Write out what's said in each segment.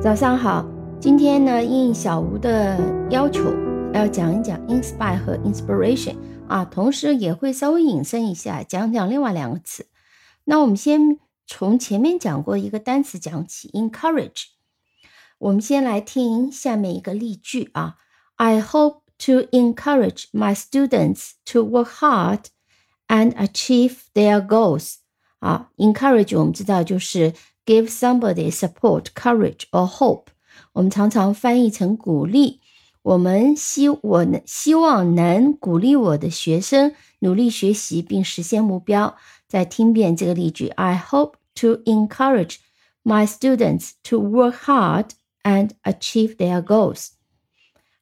早上好，今天呢，应小吴的要求，要讲一讲 inspire 和 inspiration 啊，同时也会稍微引申一下，讲讲另外两个词。那我们先从前面讲过一个单词讲起，encourage。我们先来听下面一个例句啊，I hope to encourage my students to work hard and achieve their goals。啊，encourage 我们知道就是 give somebody support, courage or hope。我们常常翻译成鼓励。我们希我能希望能鼓励我的学生努力学习并实现目标。再听遍这个例句：I hope to encourage my students to work hard and achieve their goals。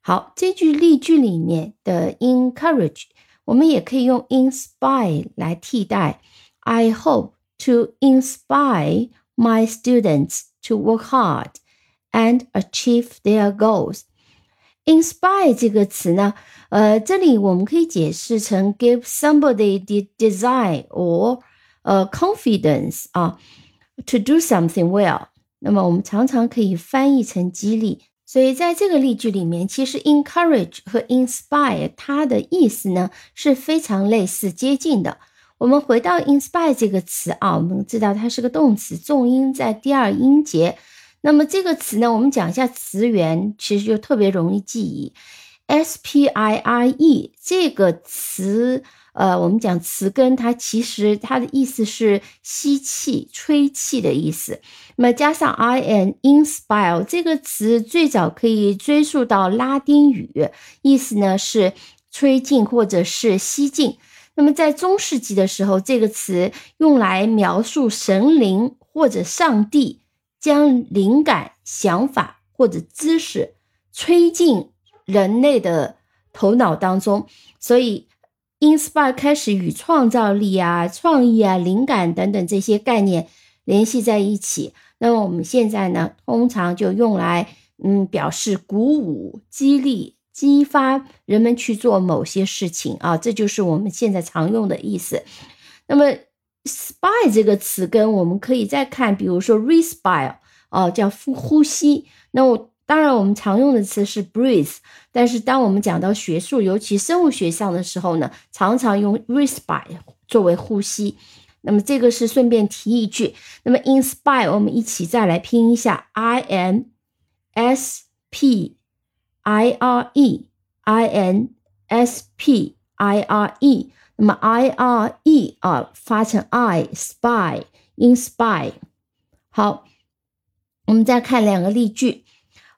好，这句例句里面的 encourage，我们也可以用 inspire 来替代。I hope to inspire my students to work hard and achieve their goals. Inspire 这个词呢，呃，这里我们可以解释成 give somebody the desire or 呃 confidence 啊，to do something well。那么我们常常可以翻译成激励。所以在这个例句里面，其实 encourage 和 inspire 它的意思呢是非常类似接近的。 我们回到 inspire 这个词啊，我们知道它是个动词，重音在第二音节。那么这个词呢，我们讲一下词源，其实就特别容易记忆。s p i r e 这个词，呃，我们讲词根，它其实它的意思是吸气、吹气的意思。那么加上 i n inspire 这个词，最早可以追溯到拉丁语，意思呢是吹进或者是吸进。那么在中世纪的时候，这个词用来描述神灵或者上帝将灵感、想法或者知识吹进人类的头脑当中，所以 inspire 开始与创造力啊、创意啊、灵感等等这些概念联系在一起。那么我们现在呢，通常就用来嗯表示鼓舞、激励。激发人们去做某些事情啊，这就是我们现在常用的意思。那么，spire 这个词根我们可以再看，比如说 respire 哦，叫呼呼吸。那我当然我们常用的词是 breathe，但是当我们讲到学术，尤其生物学上的时候呢，常常用 respire 作为呼吸。那么这个是顺便提一句。那么 inspire 我们一起再来拼一下，i n s p。I R E I N S P I R E，那么 I R E 啊发成 I spy inspire。好，我们再看两个例句。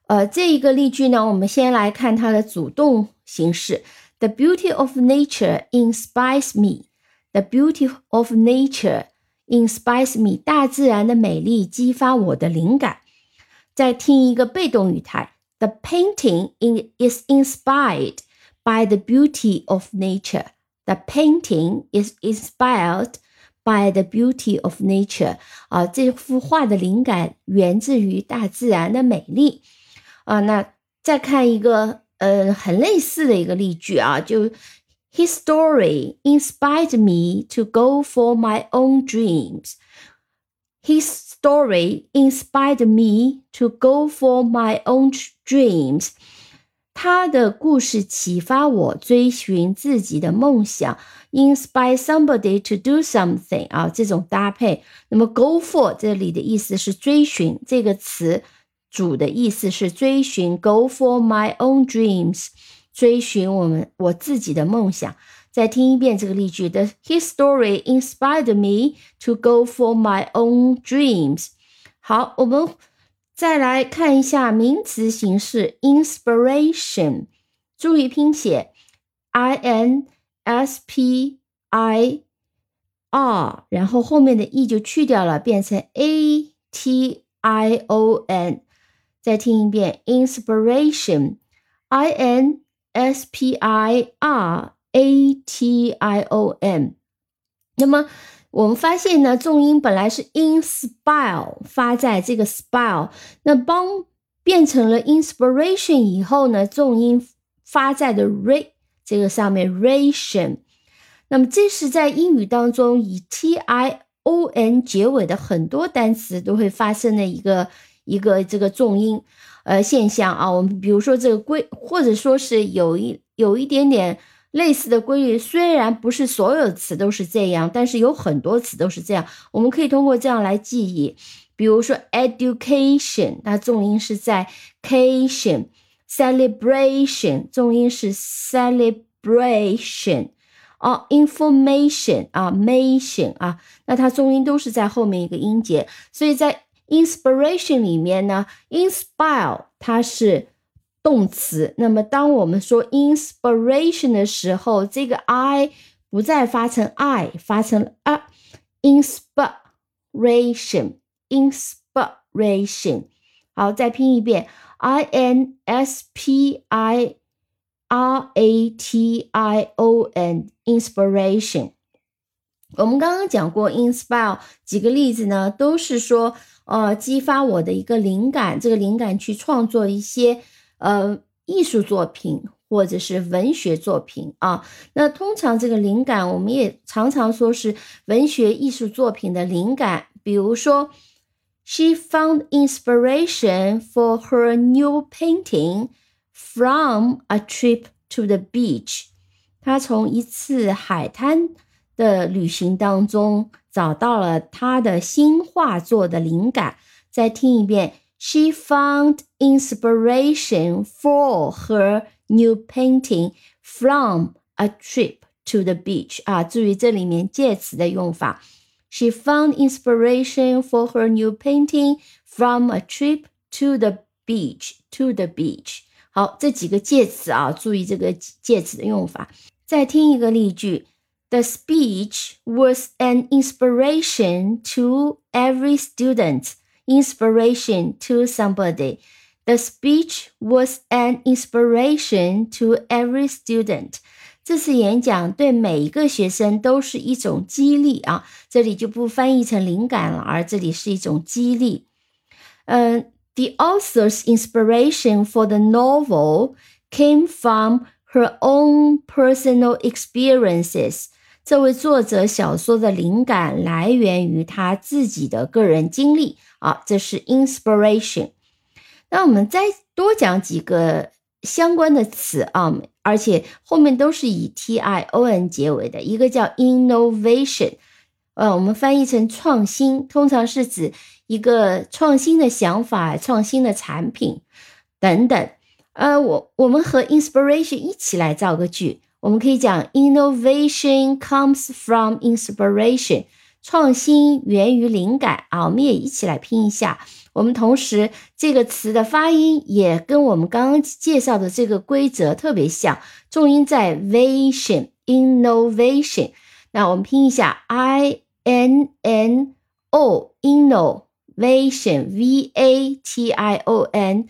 呃，这一个例句呢，我们先来看它的主动形式。The beauty of nature inspires me. The beauty of nature inspires me. 大自然的美丽激发我的灵感。再听一个被动语态。The painting in, is inspired by the beauty of nature. The painting is inspired by the beauty of nature. 啊，这幅画的灵感源自于大自然的美丽。啊，那再看一个呃很类似的一个例句啊，就 His story inspired me to go for my own dreams. His story inspired me to go for my own dreams。他的故事启发我追寻自己的梦想。Inspire somebody to do something 啊，这种搭配。那么 go for 这里的意思是追寻，这个词主的意思是追寻。Go for my own dreams，追寻我们我自己的梦想。 再听一遍这个例句：The his story inspired me to go for my own dreams。好，我们再来看一下名词形式：inspiration。注意拼写：i n s p i r，然后后面的 e 就去掉了，变成 a t i o n。再听一遍：inspiration，i n s p i r。 A t i o n，那么我们发现呢，重音本来是 inspire 发在这个 spire，那帮变成了 inspiration 以后呢，重音发在的 r 这个上面 ration。那么这是在英语当中以 t i o n 结尾的很多单词都会发生的一个。一个这个重音呃现象啊。我们比如说这个规，或者说是有一有一点点类似的规律，虽然不是所有词都是这样，但是有很多词都是这样。我们可以通过这样来记忆，比如说 education，它重音是在 cation；celebration 重音是 celebration。哦，information 啊，mation 啊，那它重音都是在后面一个音节，所以在 inspiration 里面呢，inspire 它是动词。那么当我们说 inspiration 的时候，这个 i 不再发成 i，发成啊，inspiration，inspiration。好，再拼一遍，i n s p i。R A T I O N，inspiration。我们刚刚讲过，inspire 几个例子呢，都是说，呃，激发我的一个灵感，这个灵感去创作一些呃艺术作品或者是文学作品啊。那通常这个灵感，我们也常常说是文学艺术作品的灵感。比如说，She found inspiration for her new painting. From a trip to the beach，他从一次海滩的旅行当中找到了他的新画作的灵感。再听一遍 ，She found inspiration for her new painting from a trip to the beach。啊，注意这里面介词的用法。She found inspiration for her new painting from a trip to the beach. To the beach. 好，这几个介词啊，注意这个介词的用法。再听一个例句：The speech was an inspiration to every student. Inspiration to somebody. The speech was an inspiration to every student. 这次演讲对每一个学生都是一种激励啊，这里就不翻译成灵感了，而这里是一种激励。嗯。The author's inspiration for the novel came from her own personal experiences. 这位作者小说的灵感来源于他自己的个人经历啊，这是 inspiration。那我们再多讲几个相关的词啊，而且后面都是以 t i o n 结尾的，一个叫 innovation。呃，我们翻译成创新，通常是指一个创新的想法、创新的产品等等。呃，我我们和 inspiration 一起来造个句，我们可以讲 innovation comes from inspiration，创新源于灵感啊。我们也一起来拼一下。我们同时这个词的发音也跟我们刚刚介绍的这个规则特别像，重音在 vation，innovation。那我们拼一下 i。N N O innovation V A T I O N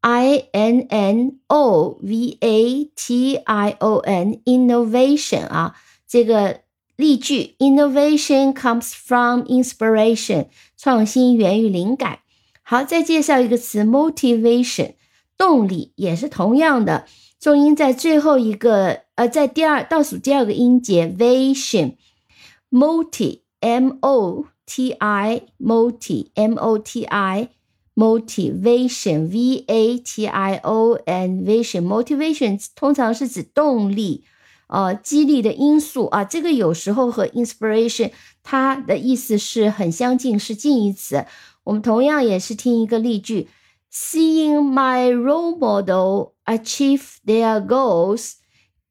I N N O V A T I O N innovation 啊，这个例句 innovation comes from inspiration，创新源于灵感。好，再介绍一个词 motivation，动力也是同样的，重音在最后一个呃，在第二倒数第二个音节 vation，motive。M O T I moti M O T I motivation V A T I O N vision motivation 通常是指动力，呃，激励的因素啊。这个有时候和 inspiration 它的意思是很相近，是近义词。我们同样也是听一个例句：Seeing my role model achieve their goals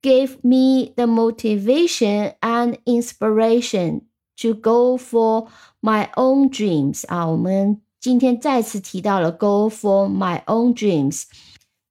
gave me the motivation and inspiration To go for my own dreams 啊，我们 今天再次提到了 go for my own dreams，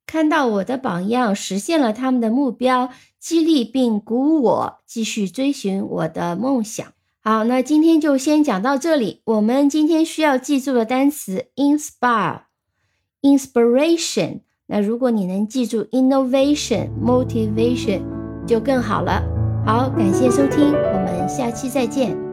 看到我的榜样实现了他们的目标，激励并鼓舞我继续追寻我的梦想。好，那今天就先讲到这里。我们今天需要记住的单词 inspire，inspiration。那如果你能记住 innovation，motivation 就更好了。好，感谢收听，我们下期再见。